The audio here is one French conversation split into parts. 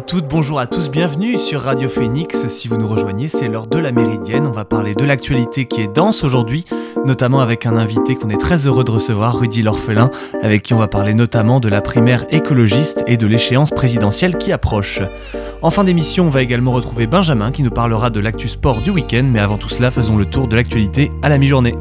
Bonjour à toutes, bonjour à tous, bienvenue sur Radio Phoenix. Si vous nous rejoignez, c'est l'heure de la Méridienne. On va parler de l'actualité qui est dense aujourd'hui, notamment avec un invité qu'on est très heureux de recevoir, Rudy L'Orphelin, avec qui on va parler notamment de la primaire écologiste et de l'échéance présidentielle qui approche. En fin d'émission, on va également retrouver Benjamin qui nous parlera de l'actu sport du week-end, mais avant tout cela, faisons le tour de l'actualité à la mi-journée.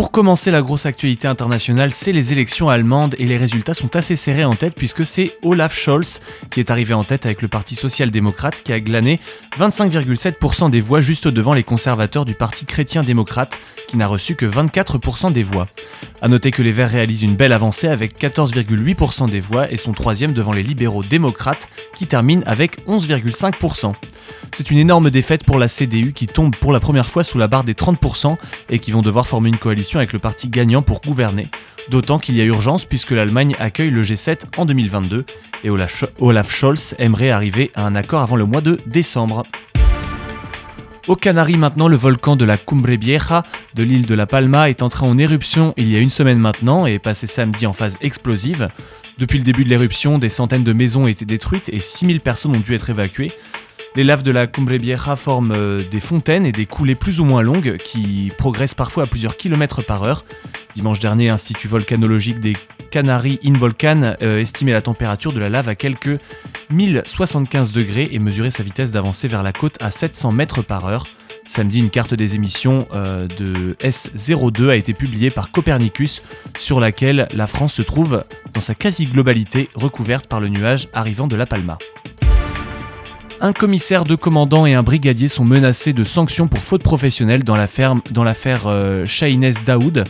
Pour commencer la grosse actualité internationale, c'est les élections allemandes et les résultats sont assez serrés en tête puisque c'est Olaf Scholz qui est arrivé en tête avec le Parti social-démocrate qui a glané 25,7% des voix juste devant les conservateurs du Parti chrétien-démocrate qui n'a reçu que 24% des voix. A noter que les Verts réalisent une belle avancée avec 14,8% des voix et sont troisième devant les libéraux démocrates qui terminent avec 11,5%. C'est une énorme défaite pour la CDU qui tombe pour la première fois sous la barre des 30% et qui vont devoir former une coalition avec le parti gagnant pour gouverner. D'autant qu'il y a urgence puisque l'Allemagne accueille le G7 en 2022 et Olaf Scholz aimerait arriver à un accord avant le mois de décembre. Aux Canaries maintenant, le volcan de la Cumbre Vieja de l'île de La Palma est entré en éruption il y a une semaine maintenant et est passé samedi en phase explosive. Depuis le début de l'éruption, des centaines de maisons ont été détruites et 6000 personnes ont dû être évacuées. Les laves de la Cumbre Vieja forment euh, des fontaines et des coulées plus ou moins longues qui progressent parfois à plusieurs kilomètres par heure. Dimanche dernier, l'Institut volcanologique des Canaries in Volcan euh, estimait la température de la lave à quelques 1075 degrés et mesurait sa vitesse d'avancée vers la côte à 700 mètres par heure. Samedi, une carte des émissions euh, de S02 a été publiée par Copernicus, sur laquelle la France se trouve dans sa quasi-globalité recouverte par le nuage arrivant de La Palma. Un commissaire, deux commandants et un brigadier sont menacés de sanctions pour faute professionnelle dans l'affaire euh, Daoud.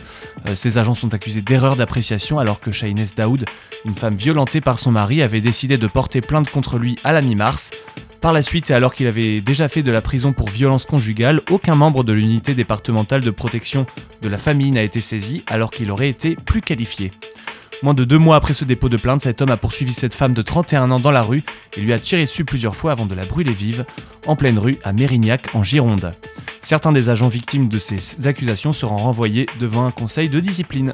Euh, ces agents sont accusés d'erreur d'appréciation alors que Shahinez Daoud, une femme violentée par son mari, avait décidé de porter plainte contre lui à la mi-mars. Par la suite, et alors qu'il avait déjà fait de la prison pour violence conjugale, aucun membre de l'unité départementale de protection de la famille n'a été saisi alors qu'il aurait été plus qualifié. Moins de deux mois après ce dépôt de plainte, cet homme a poursuivi cette femme de 31 ans dans la rue et lui a tiré dessus plusieurs fois avant de la brûler vive, en pleine rue à Mérignac, en Gironde. Certains des agents victimes de ces accusations seront renvoyés devant un conseil de discipline.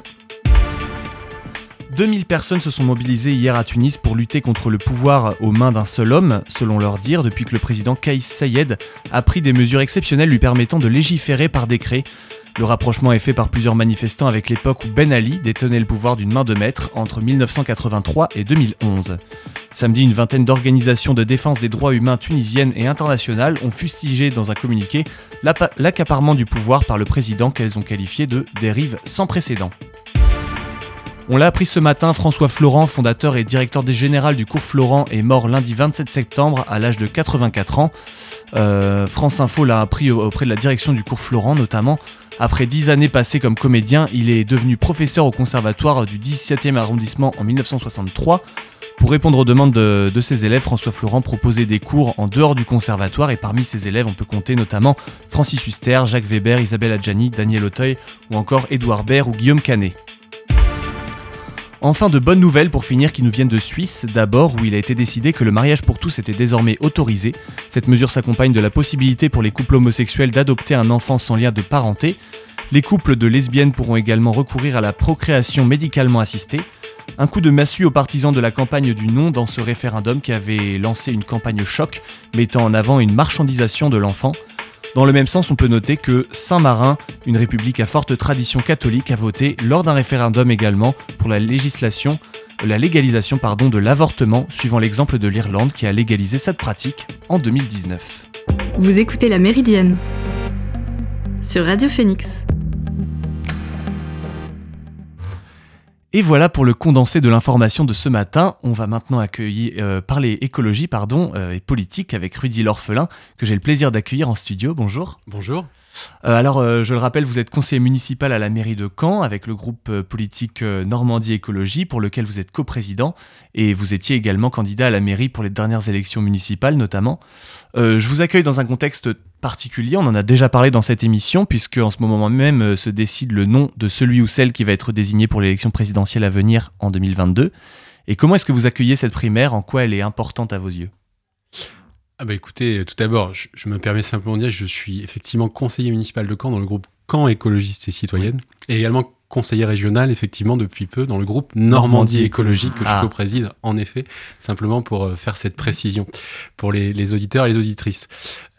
2000 personnes se sont mobilisées hier à Tunis pour lutter contre le pouvoir aux mains d'un seul homme, selon leur dire, depuis que le président Kaïs Sayed a pris des mesures exceptionnelles lui permettant de légiférer par décret le rapprochement est fait par plusieurs manifestants avec l'époque où Ben Ali détenait le pouvoir d'une main de maître entre 1983 et 2011. Samedi, une vingtaine d'organisations de défense des droits humains tunisiennes et internationales ont fustigé dans un communiqué l'accaparement du pouvoir par le président qu'elles ont qualifié de dérive sans précédent. On l'a appris ce matin, François Florent, fondateur et directeur des général du cours Florent, est mort lundi 27 septembre à l'âge de 84 ans. Euh, France Info l'a appris auprès de la direction du cours Florent notamment. Après dix années passées comme comédien, il est devenu professeur au conservatoire du 17e arrondissement en 1963. Pour répondre aux demandes de, ses élèves, François Florent proposait des cours en dehors du conservatoire et parmi ses élèves, on peut compter notamment Francis Huster, Jacques Weber, Isabelle Adjani, Daniel Auteuil ou encore Édouard Baird ou Guillaume Canet. Enfin, de bonnes nouvelles pour finir qui nous viennent de Suisse, d'abord où il a été décidé que le mariage pour tous était désormais autorisé. Cette mesure s'accompagne de la possibilité pour les couples homosexuels d'adopter un enfant sans lien de parenté. Les couples de lesbiennes pourront également recourir à la procréation médicalement assistée. Un coup de massue aux partisans de la campagne du non dans ce référendum qui avait lancé une campagne choc mettant en avant une marchandisation de l'enfant. Dans le même sens, on peut noter que Saint-Marin, une république à forte tradition catholique, a voté lors d'un référendum également pour la législation la légalisation pardon, de l'avortement, suivant l'exemple de l'Irlande qui a légalisé cette pratique en 2019. Vous écoutez La Méridienne sur Radio Phoenix. Et voilà pour le condensé de l'information de ce matin. On va maintenant accueillir, euh, parler écologie pardon, euh, et politique avec Rudy L'Orphelin, que j'ai le plaisir d'accueillir en studio. Bonjour. Bonjour. Euh, alors, je le rappelle, vous êtes conseiller municipal à la mairie de Caen avec le groupe politique Normandie Écologie pour lequel vous êtes coprésident et vous étiez également candidat à la mairie pour les dernières élections municipales notamment. je vous accueille dans un contexte particulier, on en a déjà parlé dans cette émission, puisque en ce moment même euh, se décide le nom de celui ou celle qui va être désigné pour l'élection présidentielle à venir en 2022. Et comment est-ce que vous accueillez cette primaire? En quoi elle est importante à vos yeux? Ah bah écoutez, tout d'abord, je, me permets simplement de dire, je suis effectivement conseiller municipal de Caen dans le groupe Caen écologiste et citoyenne, et également conseiller régional, effectivement, depuis peu, dans le groupe Normandie, écologique que je ah. co-préside, en effet, simplement pour euh, faire cette précision pour les, auditeurs et les auditrices.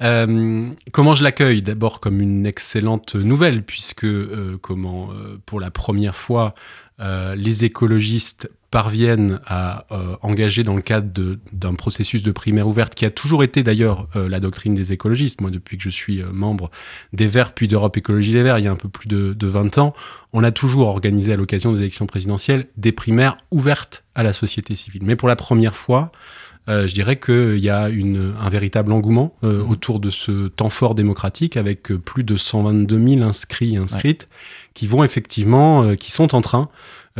Euh, comment je l'accueille? D'abord comme une excellente nouvelle, puisque, euh, comment, pour la première fois, les écologistes parviennent à euh, engager dans le cadre d'un processus de primaire ouverte qui a toujours été d'ailleurs euh, la doctrine des écologistes. Moi, depuis que je suis euh, membre des Verts puis d'Europe Écologie Les Verts, il y a un peu plus de, de 20 ans, on a toujours organisé à l'occasion des élections présidentielles des primaires ouvertes à la société civile. Mais pour la première fois, je dirais qu'il y a une, un véritable engouement mmh. autour de ce temps fort démocratique avec plus de 122 000 inscrits et inscrites qui vont effectivement, qui sont en train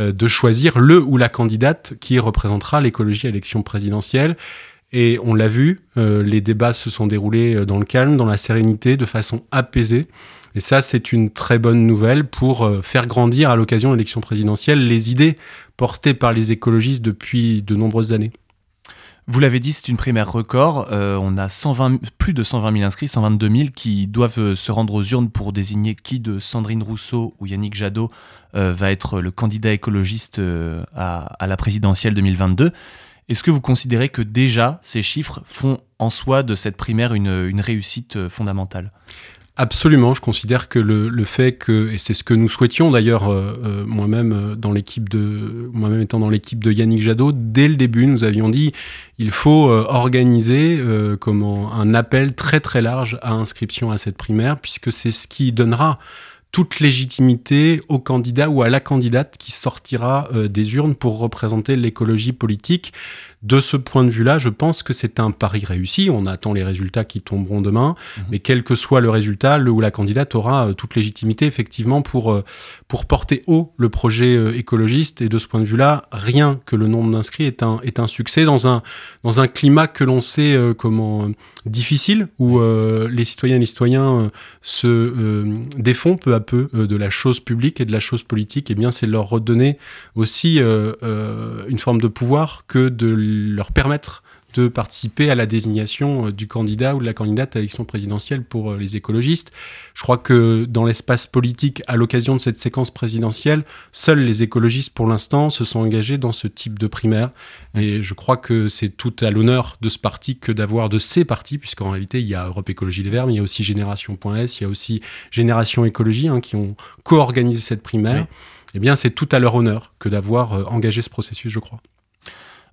euh, de choisir le ou la candidate qui représentera l'écologie à l'élection présidentielle. Et on l'a vu, euh, les débats se sont déroulés euh, dans le calme, dans la sérénité, de façon apaisée. Et ça, c'est une très bonne nouvelle pour faire grandir à l'occasion de l'élection présidentielle les idées portées par les écologistes depuis de nombreuses années. Vous l'avez dit, c'est une primaire record. Euh, on a 120, plus de 120 000 inscrits, 122 000 qui doivent euh, se rendre aux urnes pour désigner qui de Sandrine Rousseau ou Yannick Jadot euh, va être le candidat écologiste à, la présidentielle 2022. Est-ce que vous considérez que déjà ces chiffres font en soi de cette primaire une réussite fondamentale? Absolument, je considère que le, fait que, et c'est ce que nous souhaitions d'ailleurs, euh, euh, moi-même euh, dans l'équipe de, moi-même étant dans l'équipe de Yannick Jadot, dès le début, nous avions dit, il faut organiser comment un appel très très large à inscription à cette primaire, puisque c'est ce qui donnera toute légitimité au candidat ou à la candidate qui sortira des urnes pour représenter l'écologie politique de ce point de vue-là, je pense que c'est un pari réussi. On attend les résultats qui tomberont demain, mhm. mais quel que soit le résultat, le ou la candidate aura euh, toute légitimité effectivement pour, euh, pour porter haut le projet euh, écologiste. Et de ce point de vue-là, rien que le nombre d'inscrits est un, est un succès dans un, dans un climat que l'on sait comment difficile, où les citoyennes et les citoyens se défont peu à peu de la chose publique et de la chose politique. Et eh bien, c'est leur redonner aussi une forme de pouvoir que de leur permettre de participer à la désignation euh, du candidat ou de la candidate à l'élection présidentielle pour euh, les écologistes. Je crois que dans l'espace politique, à l'occasion de cette séquence présidentielle, seuls les écologistes, pour l'instant, se sont engagés dans ce type de primaire. Et je crois que c'est tout à l'honneur de ce parti que d'avoir de ces partis, puisqu'en réalité, il y a Europe Écologie Les Verts, mais il y a aussi Génération.s, il y a aussi Génération Écologie, hein, qui ont co-organisé cette primaire. Eh bien, c'est tout à leur honneur que d'avoir euh, engagé ce processus, je crois.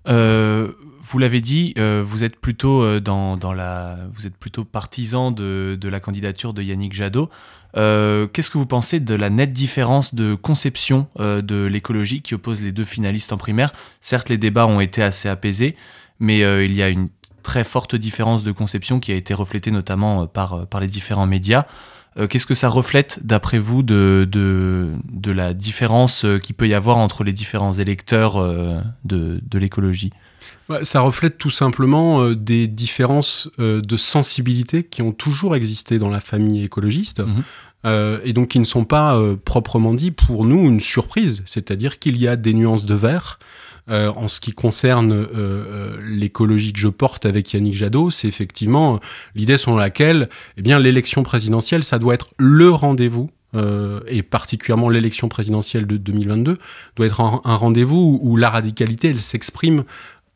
Euh, vous l'avez dit, euh, vous êtes plutôt euh, dans, la, vous êtes plutôt partisan de, la candidature de Yannick Jadot. Qu'est-ce que vous pensez de la nette différence de conception de l'écologie qui oppose les deux finalistes en primaire? Certes, les débats ont été assez apaisés, mais il y a une très forte différence de conception qui a été reflétée notamment par, par les différents médias. Euh, qu'est-ce que ça reflète, d'après vous, de, de, la différence euh, qu'il peut y avoir entre les différents électeurs euh, de, de l'écologie? Ça reflète tout simplement des différences de sensibilité qui ont toujours existé dans la famille écologiste. Mhm. et donc qui ne sont pas proprement dit pour nous une surprise, c'est-à-dire qu'il y a des nuances de vert, euh, en ce qui concerne euh, euh, l'écologie que je porte avec Yannick Jadot, c'est effectivement l'idée selon laquelle eh bien l'élection présidentielle, ça doit être le rendez-vous et particulièrement l'élection présidentielle de 2022, doit être un, rendez-vous où, la radicalité, elle s'exprime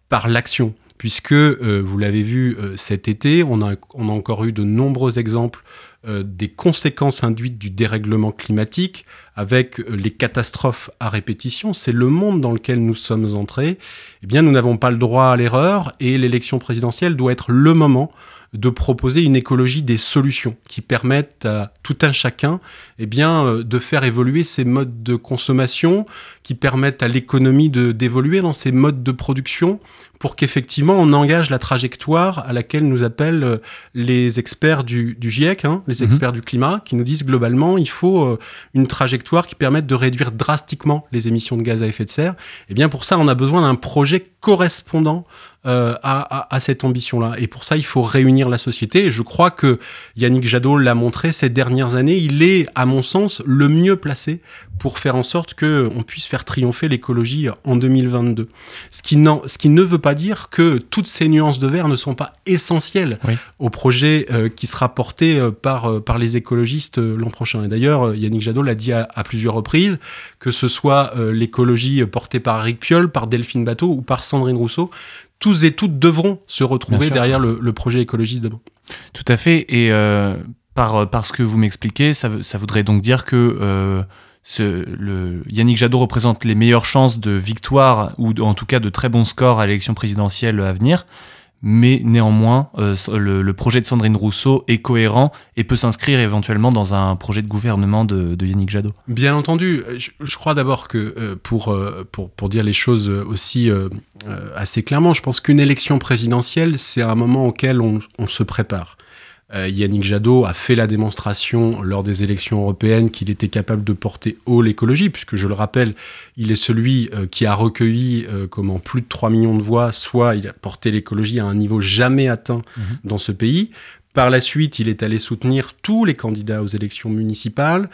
par l'action. Puisque, vous l'avez vu cet été, on a encore eu de nombreux exemples euh, des conséquences induites du dérèglement climatique, avec euh, les catastrophes à répétition, c'est le monde dans lequel nous sommes entrés, eh bien nous n'avons pas le droit à l'erreur et l'élection présidentielle doit être le moment de proposer une écologie des solutions qui permettent à tout un chacun eh bien, euh, de faire évoluer ses modes de consommation, qui permettent à l'économie d'évoluer dans ses modes de production pour qu'effectivement on engage la trajectoire à laquelle nous appellent euh, les experts du, GIEC, hein, les mhm. experts du climat, qui nous disent globalement il faut euh, une trajectoire qui permette de réduire drastiquement les émissions de gaz à effet de serre. Et eh bien pour ça, on a besoin d'un projet correspondant euh, à, cette ambition-là. Et pour ça, il faut réunir la société. Et je crois que Yannick Jadot l'a montré ces dernières années. Il est, à mon sens, le mieux placé pour faire en sorte qu'on puisse faire triompher l'écologie en 2022. Ce qui, ce qui ne veut pas dire que toutes ces nuances de vert ne sont pas essentielles au projet euh, qui sera porté euh, par, par les écologistes l'an prochain. Et d'ailleurs, Yannick Jadot l'a dit à, plusieurs reprises, que ce soit l'écologie portée par Eric Piolle, par Delphine Bateau ou par Sandrine Rousseau, tous et toutes devront se retrouver derrière le, projet écologiste demain. Tout à fait. Et euh, par, par ce que vous m'expliquez, ça, ça, voudrait donc dire que euh, ce, le, Yannick Jadot représente les meilleures chances de victoire, ou en tout cas de très bons scores à l'élection présidentielle à venir mais néanmoins, euh, le, projet de Sandrine Rousseau est cohérent et peut s'inscrire éventuellement dans un projet de gouvernement de, Yannick Jadot. Bien entendu, je, crois d'abord que euh, pour, euh, pour, pour, dire les choses aussi assez clairement, je pense qu'une élection présidentielle, c'est un moment auquel on, on se prépare. Euh, Yannick Jadot a fait la démonstration lors des élections européennes qu'il était capable de porter haut l'écologie, puisque je le rappelle, il est celui euh, qui a recueilli euh, comment, plus de 3 millions de voix, soit il a porté l'écologie à un niveau jamais atteint mhm. dans ce pays. Par la suite, il est allé soutenir tous les candidats aux élections municipales,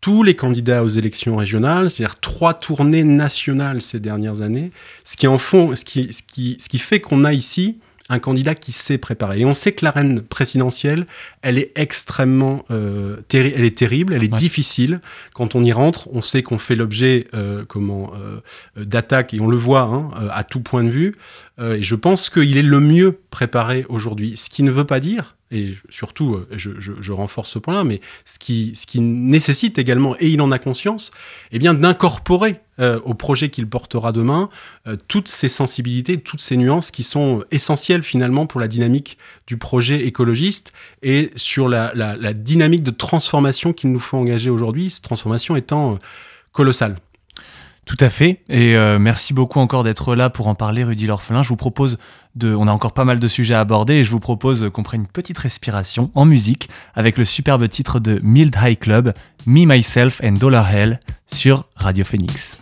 tous les candidats aux élections régionales, c'est-à-dire trois tournées nationales ces dernières années, ce qui en font, ce qui, ce qui, ce qui fait qu'on a ici un candidat qui sait préparer. Et on sait que l'arène présidentielle, elle est extrêmement, euh, elle est terrible, elle est difficile. Quand on y rentre, on sait qu'on fait l'objet, euh, comment, euh, d'attaques et on le voit hein, à tout point de vue. et je pense qu'il est le mieux préparé aujourd'hui. Ce qui ne veut pas dire et surtout, je, renforce ce point-là, mais ce qui, ce qui nécessite également, et il en a conscience, eh bien d'incorporer euh, au projet qu'il portera demain euh, toutes ces sensibilités, toutes ces nuances qui sont essentielles finalement pour la dynamique du projet écologiste et sur la, dynamique de transformation qu'il nous faut engager aujourd'hui, cette transformation étant colossale. Tout à fait. Et euh, merci beaucoup encore d'être là pour en parler, Rudy L'Orphelin. Je vous propose de. On a encore pas mal de sujets à aborder et je vous propose qu'on prenne une petite respiration en musique avec le superbe titre de Mild High Club, Me, Myself and Dollar Hell sur Radio Phoenix.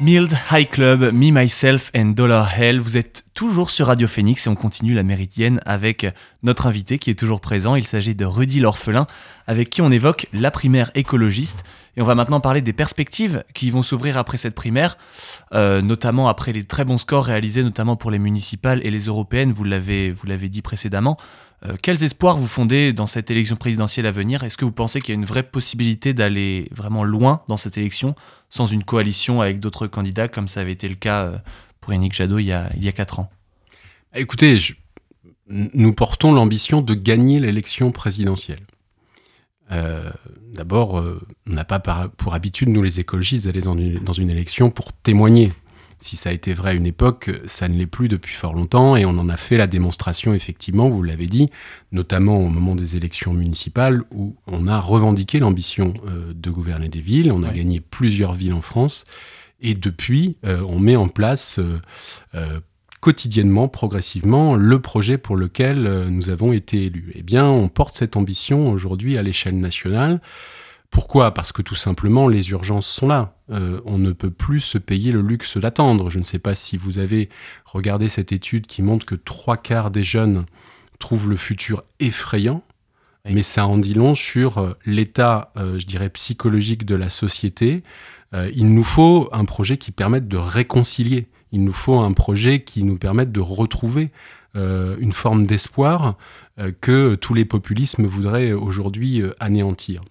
Mild High Club, Me, Myself and Dollar Hell. Vous êtes toujours sur Radio Phoenix et on continue la méridienne avec notre invité qui est toujours présent. Il s'agit de Rudy l'orphelin, avec qui on évoque la primaire écologiste. Et on va maintenant parler des perspectives qui vont s'ouvrir après cette primaire, euh, notamment après les très bons scores réalisés, notamment pour les municipales et les européennes, vous l'avez, vous l'avez dit précédemment. Euh, quels espoirs vous fondez dans cette élection présidentielle à venir? Est-ce que vous pensez qu'il y a une vraie possibilité d'aller vraiment loin dans cette élection sans une coalition avec d'autres candidats, comme ça avait été le cas euh, pour Yannick Jadot il y a, 4 ans? Écoutez, nous portons l'ambition de gagner l'élection présidentielle. Euh, d'abord, on n'a pas pour habitude, nous les écologistes, d'aller dans une élection pour témoigner si ça a été vrai à une époque, ça ne l'est plus depuis fort longtemps et on en a fait la démonstration effectivement, vous l'avez dit, notamment au moment des élections municipales où on a revendiqué l'ambition euh, de gouverner des villes, on a gagné plusieurs villes en France et depuis euh, on met en place euh, quotidiennement, progressivement, le projet pour lequel nous avons été élus. Eh bien, on porte cette ambition aujourd'hui à l'échelle nationale. Pourquoi? Parce que tout simplement, les urgences sont là. Euh, on ne peut plus se payer le luxe d'attendre. Je ne sais pas si vous avez regardé cette étude qui montre que trois quarts des jeunes trouvent le futur effrayant, mais ça en dit long sur euh, l'état, euh, je dirais, psychologique de la société. il nous faut un projet qui permette de réconcilier. Il nous faut un projet qui nous permette de retrouver une forme d'espoir que tous les populismes voudraient aujourd'hui anéantir.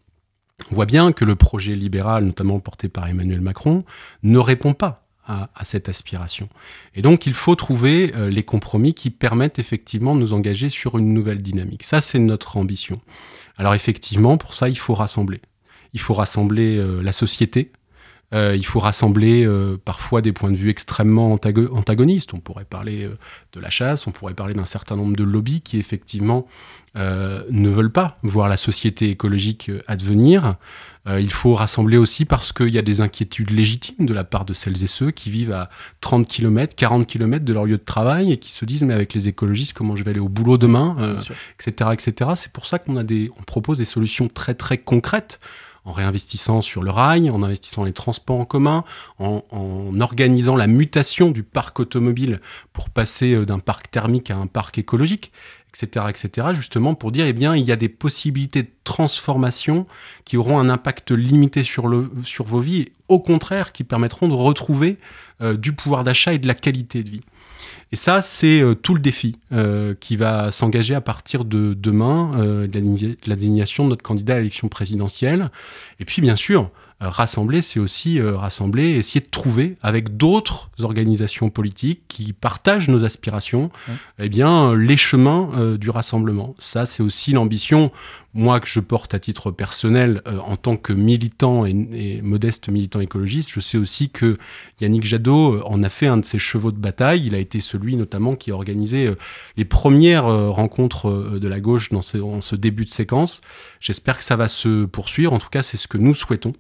On voit bien que le projet libéral, notamment porté par Emmanuel Macron, ne répond pas à, cette aspiration. Et donc il faut trouver euh, les compromis qui permettent effectivement de nous engager sur une nouvelle dynamique. Ça, c'est notre ambition. Alors effectivement, pour ça, il faut rassembler. Il faut rassembler euh, la société, euh, il faut rassembler euh, parfois des points de vue extrêmement antagonistes. On pourrait parler euh, de la chasse, on pourrait parler d'un certain nombre de lobbies qui effectivement ne veulent pas voir la société écologique advenir. il faut rassembler aussi parce qu'il y a des inquiétudes légitimes de la part de celles et ceux qui vivent à 30 km, 40 km de leur lieu de travail et qui se disent mais avec les écologistes comment je vais aller au boulot demain, etc., etc. C'est pour ça qu'on a des, on propose des solutions très très concrètes en réinvestissant sur le rail, en investissant les transports en commun, en, organisant la mutation du parc automobile pour passer euh, d'un parc thermique à un parc écologique, etc., etc., justement pour dire, eh bien, il y a des possibilités de transformation qui auront un impact limité sur, le, sur vos vies, et au contraire, qui permettront de retrouver euh, du pouvoir d'achat et de la qualité de vie. Et ça, c'est euh, tout le défi euh, qui va s'engager à partir de demain, de la désignation de notre candidat à l'élection présidentielle. Et puis, bien sûr, rassembler, c'est aussi rassembler, essayer de trouver avec d'autres organisations politiques qui partagent nos aspirations, eh bien, les chemins du rassemblement. Ça, c'est aussi l'ambition, moi, que je porte à titre personnel en tant que militant et, modeste militant écologiste. Je sais aussi que Yannick Jadot en a fait un de ses chevaux de bataille. Il a été celui, notamment, qui a organisé les premières rencontres de la gauche dans ce, ce début de séquence. J'espère que ça va se poursuivre. En tout cas, c'est ce que nous souhaitons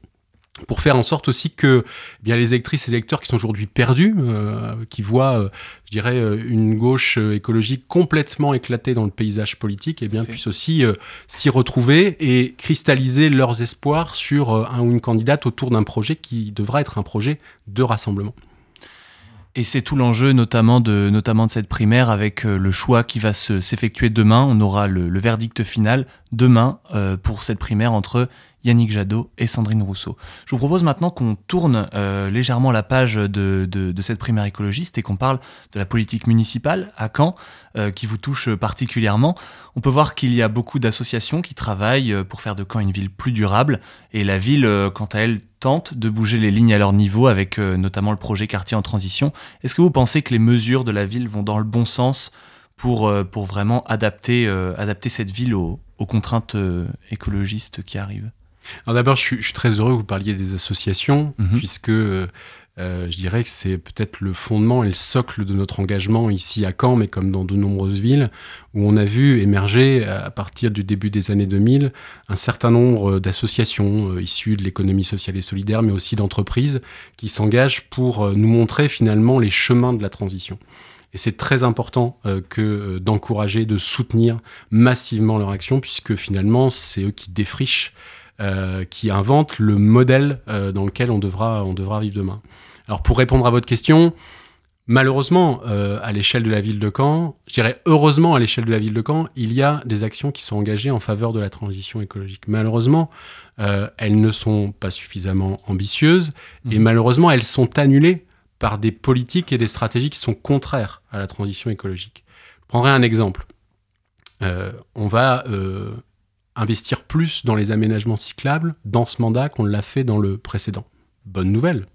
pour faire en sorte aussi que eh bien les électrices et électeurs qui sont aujourd'hui perdus, euh, qui voient, euh, je dirais, euh, une gauche écologique complètement éclatée dans le paysage politique, eh bien puissent aussi s'y retrouver et cristalliser leurs espoirs sur un ou une candidate autour d'un projet qui devra être un projet de rassemblement. Et c'est tout l'enjeu notamment de, notamment de cette primaire avec le choix qui va s'effectuer demain. On aura le, verdict final demain pour cette primaire entre Yannick Jadot et Sandrine Rousseau. Je vous propose maintenant qu'on tourne euh, légèrement la page de, cette primaire écologiste et qu'on parle de la politique municipale à Caen, euh, qui vous touche particulièrement. On peut voir qu'il y a beaucoup d'associations qui travaillent euh, pour faire de Caen une ville plus durable, et la ville, quant à elle, tente de bouger les lignes à leur niveau avec notamment le projet quartier en transition. Est-ce que vous pensez que les mesures de la ville vont dans le bon sens pour, pour vraiment adapter, adapter cette ville aux, aux contraintes écologistes qui arrivent alors d'abord, je, suis, très heureux que vous parliez des associations, mhm. puisque euh, je dirais que c'est peut-être le fondement et le socle de notre engagement ici à Caen, mais comme dans de nombreuses villes, où on a vu émerger à partir du début des années 2000 un certain nombre d'associations euh, issues de l'économie sociale et solidaire, mais aussi d'entreprises qui s'engagent pour euh, nous montrer finalement les chemins de la transition. Et c'est très important que d'encourager, de soutenir massivement leur action, puisque finalement, c'est eux qui défrichent euh, qui invente le modèle euh, dans lequel on devra, on devra vivre demain. Alors pour répondre à votre question, malheureusement, euh, à l'échelle de la ville de Caen, je dirais heureusement à l'échelle de la ville de Caen, il y a des actions qui sont engagées en faveur de la transition écologique. Malheureusement, euh, elles ne sont pas suffisamment ambitieuses et Mhm. malheureusement, elles sont annulées par des politiques et des stratégies qui sont contraires à la transition écologique. Je prendrai un exemple. Euh, on va euh, investir plus dans les aménagements cyclables dans ce mandat qu'on l'a fait dans le précédent. Bonne nouvelle.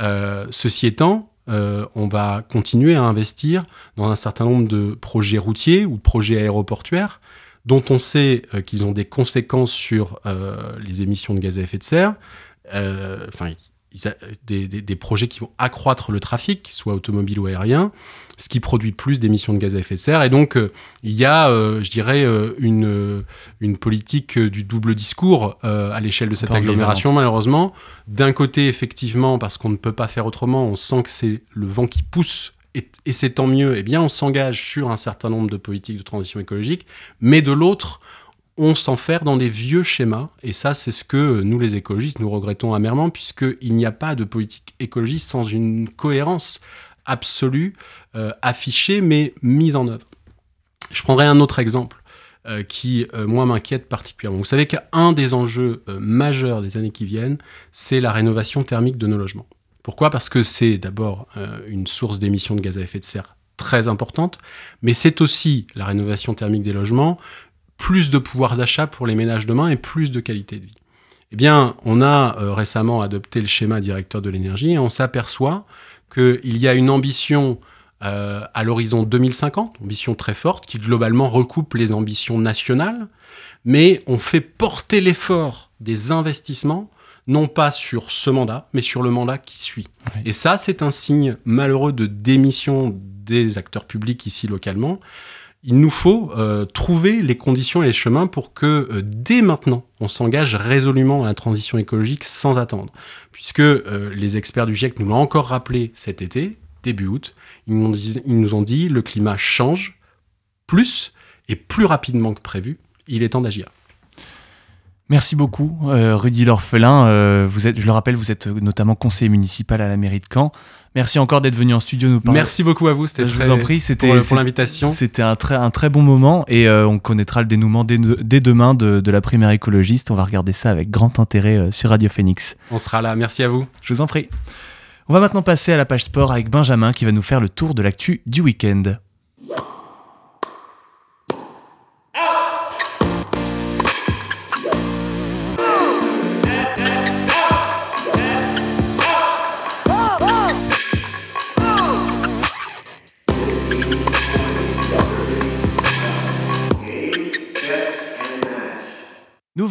Euh, ceci étant, on va continuer à investir dans un certain nombre de projets routiers ou projets aéroportuaires dont on sait qu'ils ont des conséquences sur les émissions de gaz à effet de serre, des, des- des projets qui vont accroître le trafic, soit automobile ou aérien, ce qui produit plus d'émissions de gaz à effet de serre. Et donc, euh, il y a, euh, je dirais, euh, une, euh, une politique euh, du double discours euh, à l'échelle de cette agglomération, malheureusement. D'un côté, effectivement, parce qu'on ne peut pas faire autrement, on sent que c'est le vent qui pousse, et, et c'est tant mieux, eh bien, on s'engage sur un certain nombre de politiques de transition écologique, mais de l'autre, on s'enferme dans des vieux schémas, et ça, c'est ce que nous, les écologistes, nous regrettons amèrement, puisqu'il n'y a pas de politique écologiste sans une cohérence absolue, euh, affichée, mais mise en œuvre. Je prendrai un autre exemple euh, qui, euh, moi, m'inquiète particulièrement. Vous savez qu'un des enjeux majeurs des années qui viennent, c'est la rénovation thermique de nos logements. Pourquoi? Parce que c'est d'abord une source d'émissions de gaz à effet de serre très importante, mais c'est aussi la rénovation thermique des logements, plus de pouvoir d'achat pour les ménages demain et plus de qualité de vie. Eh bien, on a euh, récemment adopté le schéma directeur de l'énergie et on s'aperçoit qu'il y a une ambition euh, à l'horizon 2050, ambition très forte, qui globalement recoupe les ambitions nationales, mais on fait porter l'effort des investissements non pas sur ce mandat, mais sur le mandat qui suit. Oui. Et ça, c'est un signe malheureux de démission des acteurs publics ici localement. Il nous faut euh, trouver les conditions et les chemins pour que euh, dès maintenant, on s'engage résolument dans la transition écologique sans attendre. Puisque euh, les experts du GIEC nous l'ont encore rappelé cet été, début août, ils nous, ont dit, ils le climat change plus et plus rapidement que prévu. Il est temps d'agir. Merci beaucoup, Rudy L'Orphelin. Je le rappelle, vous êtes notamment conseiller municipal à la mairie de Caen. Merci encore d'être venu en studio nous parler. Merci beaucoup à vous, c'était Je très vous en prie, c'était pour, l'invitation. C'était un très, un très bon moment et euh, on connaîtra le dénouement dès, dès demain de, de la primaire écologiste. On va regarder ça avec grand intérêt euh, sur Radio Phoenix. On sera là, merci à vous. Je vous en prie. On va maintenant passer à la page sport avec Benjamin qui va nous faire le tour de l'actu du week-end.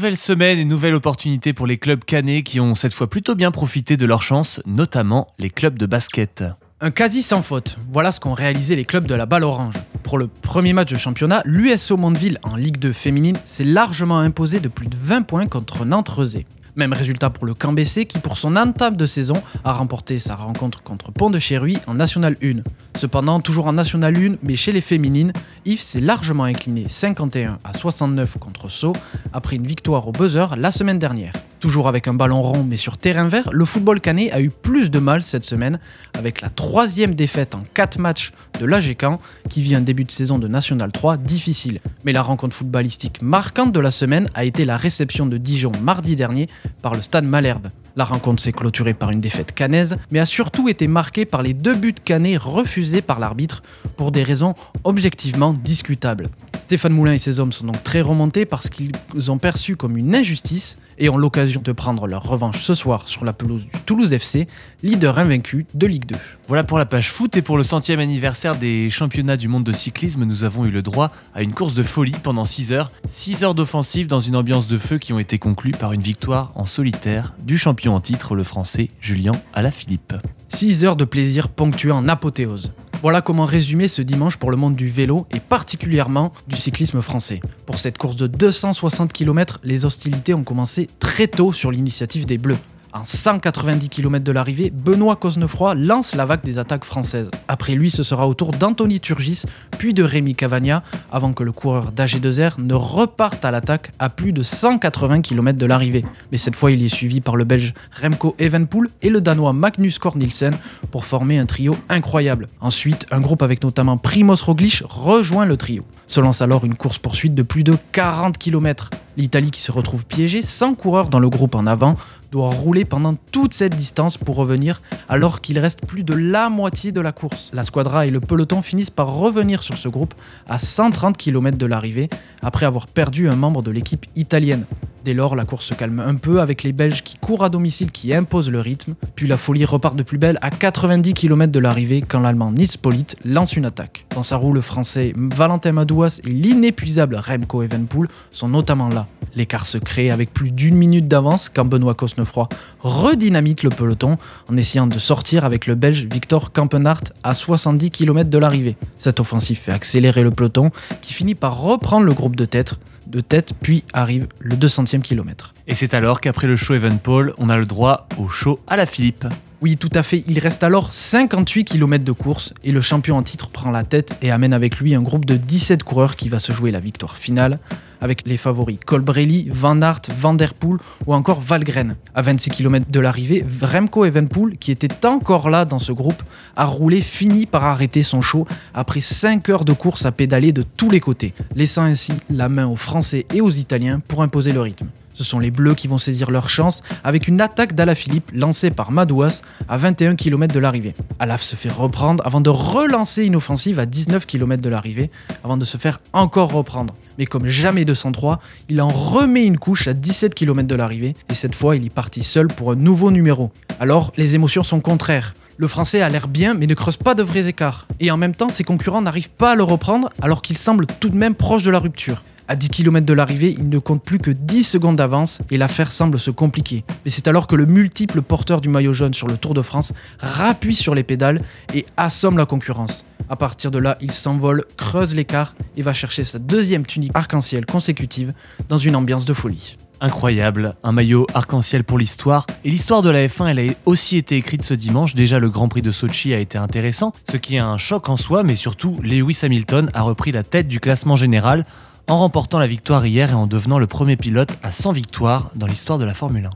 Nouvelle semaine et nouvelle opportunité pour les clubs canets qui ont cette fois plutôt bien profité de leur chance, notamment les clubs de basket. Un quasi sans faute, voilà ce qu'ont réalisé les clubs de la balle orange. Pour le premier match de championnat, l'USO Mondeville en Ligue 2 féminine s'est largement imposé de plus de 20 points contre Nantes-Rezé. Même résultat pour le BC qui pour son entame de saison a remporté sa rencontre contre Pont de Chéruy en National 1. Cependant, toujours en National 1, mais chez les féminines, Yves s'est largement incliné 51 à 69 contre Sceaux après une victoire au buzzer la semaine dernière. Toujours avec un ballon rond mais sur terrain vert, le football canet a eu plus de mal cette semaine avec la troisième défaite en 4 matchs de l'AG Caen qui vit un début de saison de National 3 difficile. Mais la rencontre footballistique marquante de la semaine a été la réception de Dijon mardi dernier par le stade Malherbe. La rencontre s'est clôturée par une défaite canaise, mais a surtout été marquée par les deux buts canets refusés par l'arbitre pour des raisons objectivement discutables. Stéphane Moulin et ses hommes sont donc très remontés parce qu'ils ont perçu comme une injustice et ont l'occasion de prendre leur revanche ce soir sur la pelouse du Toulouse FC, leader invaincu de Ligue 2. Voilà pour la page foot et pour le centième anniversaire des championnats du monde de cyclisme, nous avons eu le droit à une course de folie pendant 6 heures. 6 heures d'offensive dans une ambiance de feu qui ont été conclues par une victoire en solitaire du champion en titre, le français Julien Alaphilippe. 6 heures de plaisir ponctuées en apothéose. Voilà comment résumer ce dimanche pour le monde du vélo et particulièrement du cyclisme français. Pour cette course de 260 km, les hostilités ont commencé très tôt sur l'initiative des Bleus. En 190 km de l'arrivée, Benoît Cosnefroy lance la vague des attaques françaises. Après lui, ce sera au tour d'Anthony Turgis, puis de Rémi Cavagna, avant que le coureur d'AG2R ne reparte à l'attaque à plus de 180 km de l'arrivée. Mais cette fois, il est suivi par le Belge Remco Evenpool et le Danois Magnus Kornilsen pour former un trio incroyable. Ensuite, un groupe avec notamment Primoz Roglic rejoint le trio. Se lance alors une course-poursuite de plus de 40 km. L'Italie qui se retrouve piégée, sans coureur dans le groupe en avant, doit rouler pendant toute cette distance pour revenir alors qu'il reste plus de la moitié de la course. La squadra et le peloton finissent par revenir sur ce groupe à 130 km de l'arrivée après avoir perdu un membre de l'équipe italienne. Dès lors, la course se calme un peu avec les Belges qui courent à domicile qui imposent le rythme, puis la folie repart de plus belle à 90 km de l'arrivée quand l'Allemand Nils Polite lance une attaque. Dans sa roue, le Français Valentin Madouas et l'inépuisable Remco Evenpool sont notamment là. L'écart se crée avec plus d'une minute d'avance quand Benoît Cosnefroy redynamite le peloton en essayant de sortir avec le Belge Victor Kampenhardt à 70 km de l'arrivée. Cette offensive fait accélérer le peloton qui finit par reprendre le groupe de tête, de tête puis arrive le 200e kilomètre. Et c'est alors qu'après le show Evenpol, on a le droit au show à la Philippe. Oui, tout à fait. Il reste alors 58 km de course et le champion en titre prend la tête et amène avec lui un groupe de 17 coureurs qui va se jouer la victoire finale avec les favoris Colbrelli, Van Aert, Van Der Poel ou encore Valgren. À 26 km de l'arrivée, Remco Evenpool, qui était encore là dans ce groupe, a roulé finit par arrêter son show après 5 heures de course à pédaler de tous les côtés, laissant ainsi la main aux Français et aux Italiens pour imposer le rythme. Ce sont les Bleus qui vont saisir leur chance avec une attaque d'Alaphilippe lancée par Madouas à 21 km de l'arrivée. Alaf se fait reprendre avant de relancer une offensive à 19 km de l'arrivée avant de se faire encore reprendre. Mais comme jamais 203, il en remet une couche à 17 km de l'arrivée et cette fois il est parti seul pour un nouveau numéro. Alors les émotions sont contraires. Le français a l'air bien mais ne creuse pas de vrais écarts. Et en même temps, ses concurrents n'arrivent pas à le reprendre alors qu'il semble tout de même proche de la rupture. À 10 km de l'arrivée, il ne compte plus que 10 secondes d'avance et l'affaire semble se compliquer. Mais c'est alors que le multiple porteur du maillot jaune sur le Tour de France rappuie sur les pédales et assomme la concurrence. À partir de là, il s'envole, creuse l'écart et va chercher sa deuxième tunique arc-en-ciel consécutive dans une ambiance de folie. Incroyable, un maillot arc-en-ciel pour l'histoire. Et l'histoire de la F1, elle a aussi été écrite ce dimanche. Déjà, le Grand Prix de Sochi a été intéressant, ce qui est un choc en soi, mais surtout, Lewis Hamilton a repris la tête du classement général en remportant la victoire hier et en devenant le premier pilote à 100 victoires dans l'histoire de la Formule 1.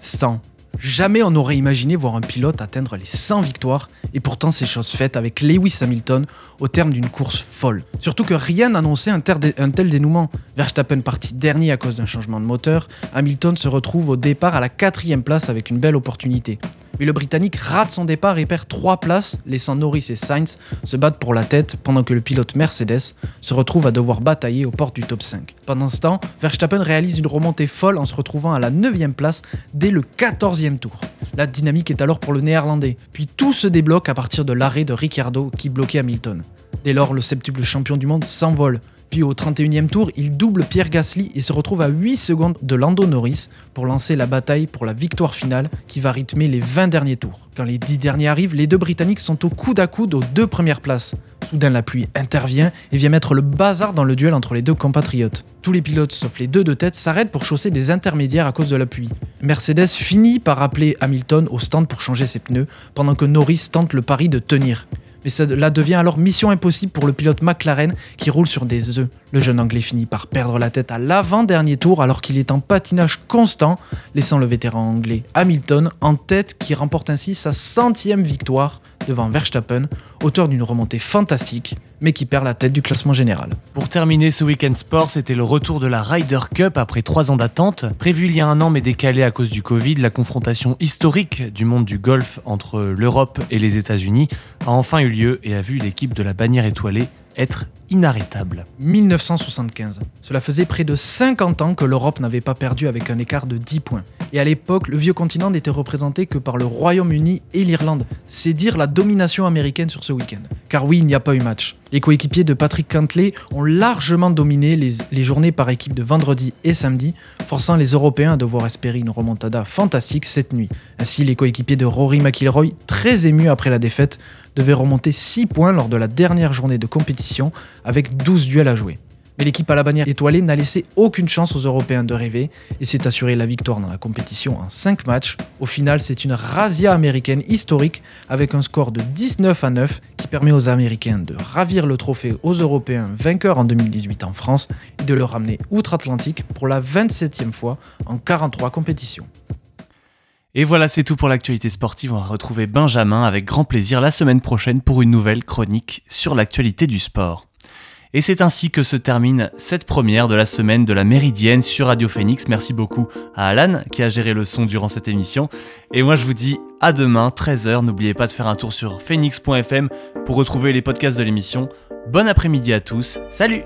100. Jamais on n'aurait imaginé voir un pilote atteindre les 100 victoires, et pourtant c'est chose faite avec Lewis Hamilton au terme d'une course folle. Surtout que rien n'annonçait un, tel dénouement. Verstappen parti dernier à cause d'un changement de moteur, Hamilton se retrouve au départ à la quatrième place avec une belle opportunité. Mais le Britannique rate son départ et perd 3 places, laissant Norris et Sainz se battre pour la tête pendant que le pilote Mercedes se retrouve à devoir batailler aux portes du top 5. Pendant ce temps, Verstappen réalise une remontée folle en se retrouvant à la 9ème place dès le 14e tour. La dynamique est alors pour le néerlandais, puis tout se débloque à partir de l'arrêt de Ricciardo qui bloquait Hamilton. Dès lors, le septuple champion du monde s'envole, puis au 31e tour, il double Pierre Gasly et se retrouve à 8 secondes de Lando Norris pour lancer la bataille pour la victoire finale qui va rythmer les 20 derniers tours. Quand les 10 derniers arrivent, les deux Britanniques sont au coude à coude aux deux premières places. Soudain, la pluie intervient et vient mettre le bazar dans le duel entre les deux compatriotes. Tous les pilotes, sauf les deux de tête, s'arrêtent pour chausser des intermédiaires à cause de la pluie. Mercedes finit par appeler Hamilton au stand pour changer ses pneus, pendant que Norris tente le pari de tenir mais cela devient alors mission impossible pour le pilote McLaren qui roule sur des œufs. Le jeune Anglais finit par perdre la tête à l'avant-dernier tour alors qu'il est en patinage constant, laissant le vétéran anglais Hamilton en tête qui remporte ainsi sa centième victoire devant Verstappen, auteur d'une remontée fantastique, mais qui perd la tête du classement général. Pour terminer ce week-end sport, c'était le retour de la Ryder Cup après trois ans d'attente. Prévu il y a un an mais décalé à cause du Covid, la confrontation historique du monde du golf entre l'Europe et les États-Unis a enfin eu lieu et a vu l'équipe de la bannière étoilée être inarrêtable. 1975. Cela faisait près de 50 ans que l'Europe n'avait pas perdu avec un écart de 10 points. Et à l'époque, le vieux continent n'était représenté que par le Royaume-Uni et l'Irlande. C'est dire la domination américaine sur ce week-end. Car oui, il n'y a pas eu match. Les coéquipiers de Patrick Cantley ont largement dominé les, journées par équipe de vendredi et samedi, forçant les Européens à devoir espérer une remontada fantastique cette nuit. Ainsi, les coéquipiers de Rory McIlroy, très émus après la défaite, devaient remonter 6 points lors de la dernière journée de compétition avec 12 duels à jouer. Mais l'équipe à la bannière étoilée n'a laissé aucune chance aux Européens de rêver et s'est assuré la victoire dans la compétition en 5 matchs. Au final, c'est une razzia américaine historique avec un score de 19 à 9 qui permet aux Américains de ravir le trophée aux Européens vainqueurs en 2018 en France et de le ramener outre-Atlantique pour la 27e fois en 43 compétitions. Et voilà, c'est tout pour l'actualité sportive. On va retrouver Benjamin avec grand plaisir la semaine prochaine pour une nouvelle chronique sur l'actualité du sport. Et c'est ainsi que se termine cette première de la semaine de la Méridienne sur Radio Phoenix. Merci beaucoup à Alan qui a géré le son durant cette émission. Et moi je vous dis à demain 13h. N'oubliez pas de faire un tour sur phoenix.fm pour retrouver les podcasts de l'émission. Bon après-midi à tous. Salut